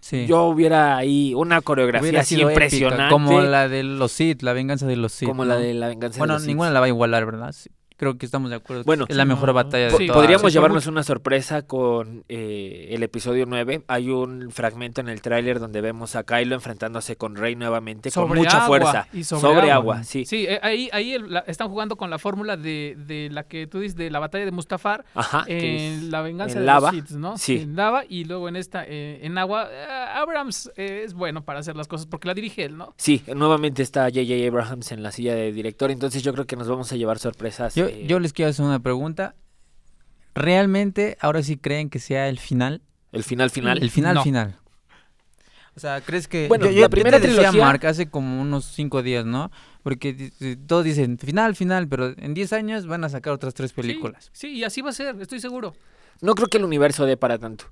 Speaker 5: Sí.
Speaker 3: Yo hubiera ahí una coreografía
Speaker 5: Hubiera
Speaker 3: así
Speaker 5: épica,
Speaker 3: impresionante.
Speaker 5: como la de los Sith, la venganza de los Sith.
Speaker 3: como la de la venganza
Speaker 5: Bueno,
Speaker 3: de los
Speaker 5: ninguna
Speaker 3: Sith.
Speaker 5: la va a igualar, ¿verdad? Creo que estamos de acuerdo. que
Speaker 3: Bueno,
Speaker 5: es la mejor
Speaker 4: no,
Speaker 5: batalla de
Speaker 3: Po-
Speaker 4: sí,
Speaker 5: todas.
Speaker 3: Podríamos
Speaker 4: sí,
Speaker 3: llevarnos una sorpresa con eh, el episodio 9. Hay un fragmento en el tráiler donde vemos a Kylo enfrentándose con Rey nuevamente con
Speaker 4: Sobre
Speaker 3: mucha
Speaker 4: agua,
Speaker 3: fuerza.
Speaker 4: y sobre
Speaker 3: agua.
Speaker 4: agua.
Speaker 3: sí.
Speaker 4: Sí, eh, ahí, ahí el- la- están jugando con la fórmula de, de la que tú dices de la batalla de Mustafar
Speaker 3: Ajá.
Speaker 4: en la venganza
Speaker 3: en
Speaker 4: de
Speaker 3: lava,
Speaker 4: los Sith, ¿no?
Speaker 3: sí.
Speaker 4: En lava y luego en esta, eh, en agua. Eh, Abrams eh, es bueno para hacer las cosas porque la dirige él, ¿no?
Speaker 3: Sí, nuevamente está J.J. Abrahams en la silla de director, entonces yo creo que nos vamos a llevar sorpresas.
Speaker 5: Yo, yo les quiero hacer una pregunta. ¿Realmente ahora sí creen que sea el final?
Speaker 3: el final final.
Speaker 5: El final
Speaker 4: No.
Speaker 5: final. O sea, ¿crees que...?
Speaker 3: Bueno,
Speaker 5: yo,
Speaker 3: la
Speaker 5: yo- yo
Speaker 3: primera
Speaker 5: te decía,
Speaker 3: trilogía-
Speaker 5: Mark, hace como unos cinco días, ¿no? Porque todos dicen final, final, pero en 10 años van a sacar otras tres películas.
Speaker 4: Sí, sí, y así va a ser, estoy seguro.
Speaker 3: No creo que el universo dé para tanto.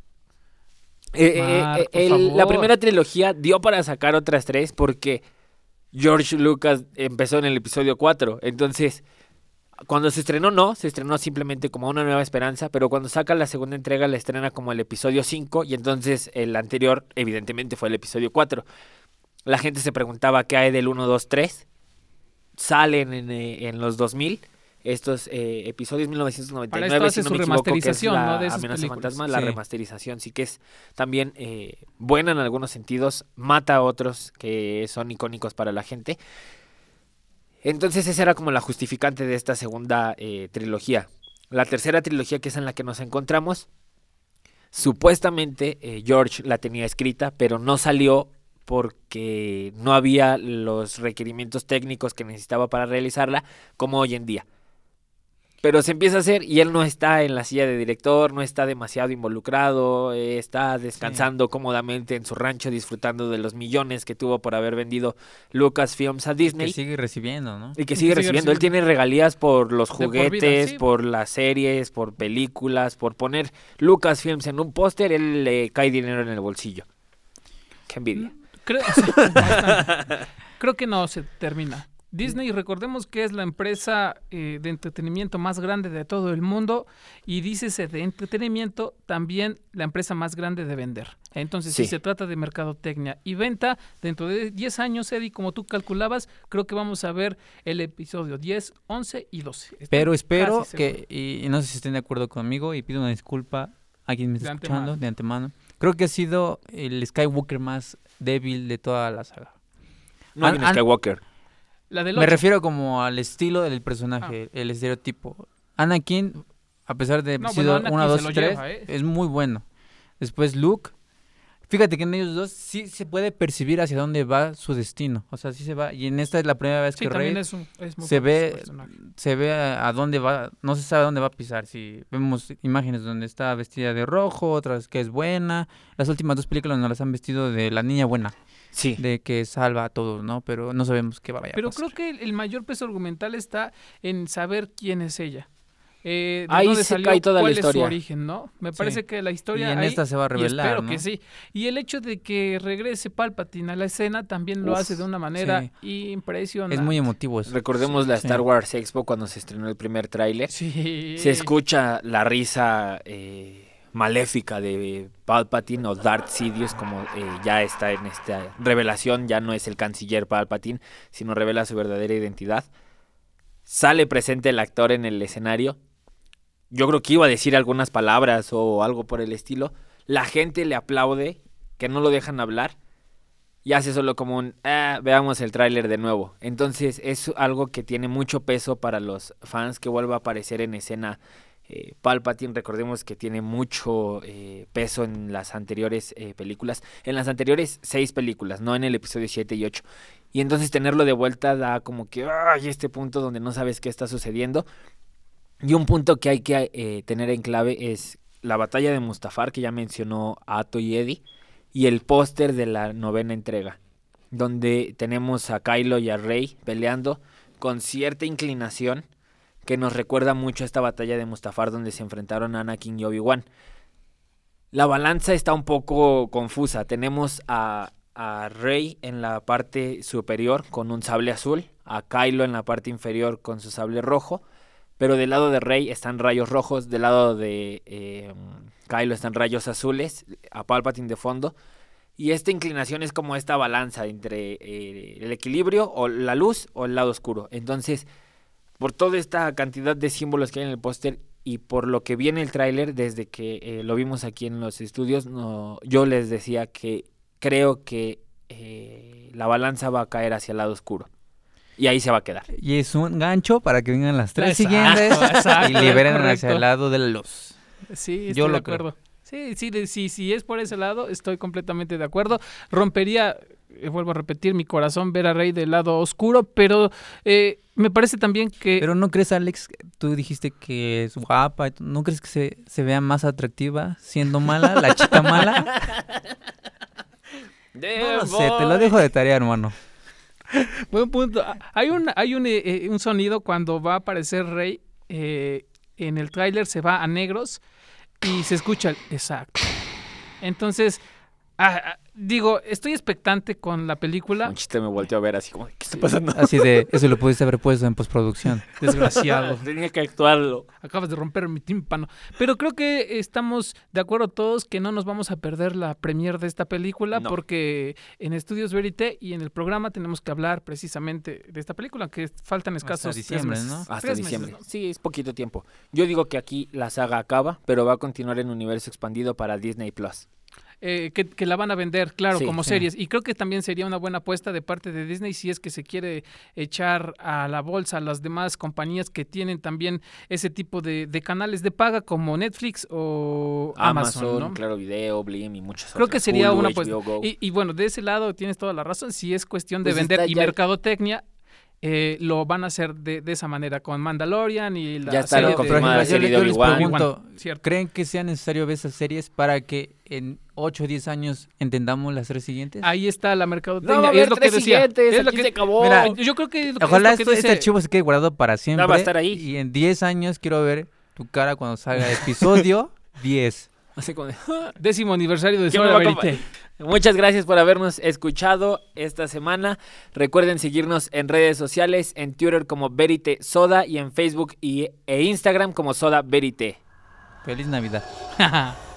Speaker 3: Eh, eh, eh, el- la primera trilogía dio para sacar otras tres porque George Lucas empezó en el episodio 4. Entonces, cuando se estrenó, no, se estrenó simplemente como una nueva esperanza, pero cuando saca la segunda entrega la estrena como el episodio 5 y entonces el anterior evidentemente fue el episodio 4. La gente se preguntaba qué hay del 1, 2, 3. Salen en, eh, en los 2000 estos eh, episodios 1999,
Speaker 4: Para esto hace
Speaker 3: si no
Speaker 4: su
Speaker 3: me equivoco, que es
Speaker 4: remasterización,
Speaker 3: la
Speaker 4: ¿no? de
Speaker 3: amenaza fantasma, la remasterización sí que es también eh, buena en algunos sentidos, mata a otros que son icónicos para la gente. Entonces esa era como la justificante de esta segunda eh, trilogía. La tercera trilogía, que es en la que nos encontramos, supuestamente eh, George la tenía escrita, pero no salió porque no había los requerimientos técnicos que necesitaba para realizarla como hoy en día. Pero se empieza a hacer y él no está en la silla de director, no está demasiado involucrado, eh, está descansando cómodamente en su rancho disfrutando de los millones que tuvo por haber vendido Lucasfilms a Disney.
Speaker 5: Que sigue recibiendo, ¿no?
Speaker 3: Y que
Speaker 4: que
Speaker 3: sigue
Speaker 4: sigue
Speaker 3: recibiendo. Él tiene regalías por los
Speaker 4: De por vida,
Speaker 3: juguetes,
Speaker 4: sí.
Speaker 3: por las series, por películas, por poner Lucasfilms en un póster, él le cae dinero en el bolsillo. Qué envidia.
Speaker 4: Creo, sí, bastante. Creo que no se termina. Disney, recordemos que es la empresa eh, de entretenimiento más grande de todo el mundo y dícese de entretenimiento también la empresa más grande de vender. Entonces, si se trata de mercadotecnia y venta, dentro de 10 años, Eddie, como tú calculabas, creo que vamos a ver el episodio 10, 11 y 12. Estoy
Speaker 5: Pero espero que, y, y no sé si estén de acuerdo conmigo, y pido una disculpa a quien me está
Speaker 4: De
Speaker 5: escuchando
Speaker 4: antemano.
Speaker 5: de antemano. Creo que ha sido el Skywalker más débil de toda la saga.
Speaker 3: No,
Speaker 5: An-
Speaker 3: viene
Speaker 5: an-
Speaker 3: Skywalker.
Speaker 4: La del
Speaker 5: Me
Speaker 4: 8.
Speaker 5: refiero como al estilo del personaje, el estereotipo. Anakin, a pesar de
Speaker 4: No,
Speaker 5: haber
Speaker 4: bueno,
Speaker 5: sido
Speaker 4: Anakin
Speaker 5: 1,
Speaker 4: se
Speaker 5: 2
Speaker 4: lo
Speaker 5: y 3,
Speaker 4: lleva, ¿eh?
Speaker 5: es muy bueno. Después Luke. Fíjate que en ellos dos sí se puede percibir hacia dónde va su destino. O sea, sí se va. Y en esta es la primera vez
Speaker 4: Sí,
Speaker 5: que Rey
Speaker 4: es, un, es muy
Speaker 5: se ve- se ve a, a dónde va, no se sabe a dónde va a pisar. Si vemos imágenes donde está vestida de rojo, otras que es buena. Las últimas dos películas nos las han vestido de la niña buena,
Speaker 3: Sí.
Speaker 5: de que salva a todos, ¿no? Pero no sabemos qué vaya a
Speaker 4: Pero
Speaker 5: pasar.
Speaker 4: creo que el, mayor peso argumental está en saber quién es ella. Eh, de
Speaker 3: Ahí
Speaker 4: dónde
Speaker 3: se
Speaker 4: salió,
Speaker 3: cae toda la
Speaker 4: cuál es su
Speaker 3: historia.
Speaker 4: origen, ¿no? Me parece que la historia
Speaker 5: Y en
Speaker 4: ahí-
Speaker 5: esta se va a
Speaker 4: y
Speaker 5: revelar,
Speaker 4: espero
Speaker 5: ¿no?
Speaker 4: que sí. Y el hecho de que regrese Palpatine a la escena también lo
Speaker 3: Uf,
Speaker 4: hace de una manera
Speaker 5: sí.
Speaker 4: impresionante.
Speaker 5: Es muy emotivo eso.
Speaker 3: Recordemos la
Speaker 5: Sí.
Speaker 3: Star Wars Expo cuando se estrenó el primer tráiler.
Speaker 4: Sí.
Speaker 3: Se escucha la risa eh, maléfica de Palpatine o Darth Sidious, como eh, ya está en esta revelación, ya no es el canciller Palpatine, sino revela su verdadera identidad. Sale presente el actor en el escenario. Yo creo que iba a decir algunas palabras o algo por el estilo. La gente le aplaude, que no lo dejan hablar. y hace solo como un, "Ah, veamos el tráiler de nuevo. Entonces es algo que tiene mucho peso para los fans que vuelva a aparecer en escena. Eh, Palpatine, recordemos que tiene mucho eh, peso en las anteriores eh, películas, en las anteriores seis películas, no en el episodio 7 y 8. Y entonces tenerlo de vuelta da como que, ay, este punto donde no sabes qué está sucediendo. Y un punto que hay que tener en clave es la batalla de Mustafar, que ya mencionó Ato y Eddie, y el póster de la novena entrega, donde tenemos a Kylo y a Rey peleando con cierta inclinación que nos recuerda mucho a esta batalla de Mustafar donde se enfrentaron Anakin y Obi-Wan. La balanza está un poco confusa. Tenemos a, a Rey en la parte superior con un sable azul, a Kylo en la parte inferior con su sable rojo, pero del lado de Rey están rayos rojos, del lado de eh, Kylo están rayos azules, a Palpatine de fondo. Y esta inclinación es como esta balanza entre eh, el equilibrio o la luz o el lado oscuro. Entonces, por toda esta cantidad de símbolos que hay en el póster y por lo que viene el tráiler desde que eh, lo vimos aquí en los estudios, no, yo les decía que creo que eh, la balanza va a caer hacia el lado oscuro. Y ahí se va a quedar.
Speaker 5: Y es un gancho para que vengan las tres
Speaker 4: Exacto,
Speaker 5: siguientes
Speaker 4: exacto,
Speaker 5: y liberen
Speaker 4: correcto.
Speaker 5: hacia el lado de la luz.
Speaker 4: Sí, estoy
Speaker 5: Yo
Speaker 4: de
Speaker 5: creo.
Speaker 4: acuerdo. Sí, sí, de- sí, si es por ese lado, estoy completamente de acuerdo. Rompería, eh, vuelvo a repetir, mi corazón ver a Rey del lado oscuro, pero eh, me parece también que...
Speaker 5: Pero ¿no crees, Alex? Tú dijiste que es guapa. ¿No crees que se, se vea más atractiva siendo mala, la chica mala? No lo sé, te lo dejo de tarea, hermano.
Speaker 4: Buen punto. Ah, Hay un, hay un, eh, eh, un sonido cuando va a aparecer Rey eh, en el tráiler, se va a negros y se escucha el exacto. Entonces, ah, ah, digo, estoy expectante con la película.
Speaker 3: Un chiste me volteó a ver así como, ¿qué está pasando?
Speaker 5: Así de, eso lo pudiste haber puesto en postproducción.
Speaker 4: Desgraciado.
Speaker 3: Tenía que actuarlo.
Speaker 4: Acabas de romper mi tímpano. Pero creo que estamos de acuerdo todos que no nos vamos a perder la premier de esta película
Speaker 3: No.
Speaker 4: porque en Estudios Verité y en el programa tenemos que hablar precisamente de esta película, que faltan escasos tres
Speaker 5: diciembre,
Speaker 4: meses.
Speaker 5: ¿no?
Speaker 3: Hasta
Speaker 4: meses,
Speaker 3: diciembre.
Speaker 4: ¿no?
Speaker 3: Sí, es poquito tiempo. Yo digo que aquí la saga acaba, pero va a continuar en universo expandido para Disney Plus.
Speaker 4: Eh, que, que la van a vender, claro,
Speaker 3: Sí,
Speaker 4: como
Speaker 5: sí.
Speaker 4: series. Y creo que también sería una buena apuesta de parte de Disney si es que se quiere echar a la bolsa a las demás compañías que tienen también ese tipo de, de canales de paga como Netflix o Amazon,
Speaker 3: Amazon,
Speaker 4: ¿no?
Speaker 3: Claro Video, Blim y muchas
Speaker 4: Creo que
Speaker 3: otras.
Speaker 4: sería
Speaker 3: Hulu,
Speaker 4: una apuesta. Y, y bueno, de ese lado tienes toda la razón. Si es cuestión de
Speaker 3: Pues
Speaker 4: vender y
Speaker 3: ya-
Speaker 4: mercadotecnia, eh, lo van a hacer de, de esa manera con Mandalorian y la
Speaker 3: Ya está
Speaker 4: serie
Speaker 3: la
Speaker 4: de-
Speaker 5: Pero,
Speaker 3: serie
Speaker 5: yo,
Speaker 3: de
Speaker 5: les pregunto,
Speaker 4: Cierto.
Speaker 5: ¿creen que sea necesario ver esas series para que en 8 o 10 años entendamos las tres siguientes?
Speaker 4: Ahí está la mercadotecnia.
Speaker 3: No va a
Speaker 4: y es lo que
Speaker 3: tres
Speaker 4: decía.
Speaker 3: siguientes,
Speaker 4: Es lo que-
Speaker 3: se acabó.
Speaker 5: Mira,
Speaker 4: Yo creo que es lo que-
Speaker 5: Ojalá
Speaker 4: es lo que
Speaker 5: esto- este archivo se quede guardado para siempre.
Speaker 3: va a estar ahí.
Speaker 5: Y en 10 años quiero ver tu cara cuando salga el episodio 10.
Speaker 3: Así como de-
Speaker 4: Décimo aniversario de
Speaker 3: ¿Qué me
Speaker 4: Soda
Speaker 3: va a
Speaker 4: Verité.
Speaker 3: Muchas gracias por habernos escuchado esta semana. Recuerden seguirnos en redes sociales, en Twitter como Verite Soda y en Facebook y, e Instagram como Soda Verite.
Speaker 5: Feliz Navidad.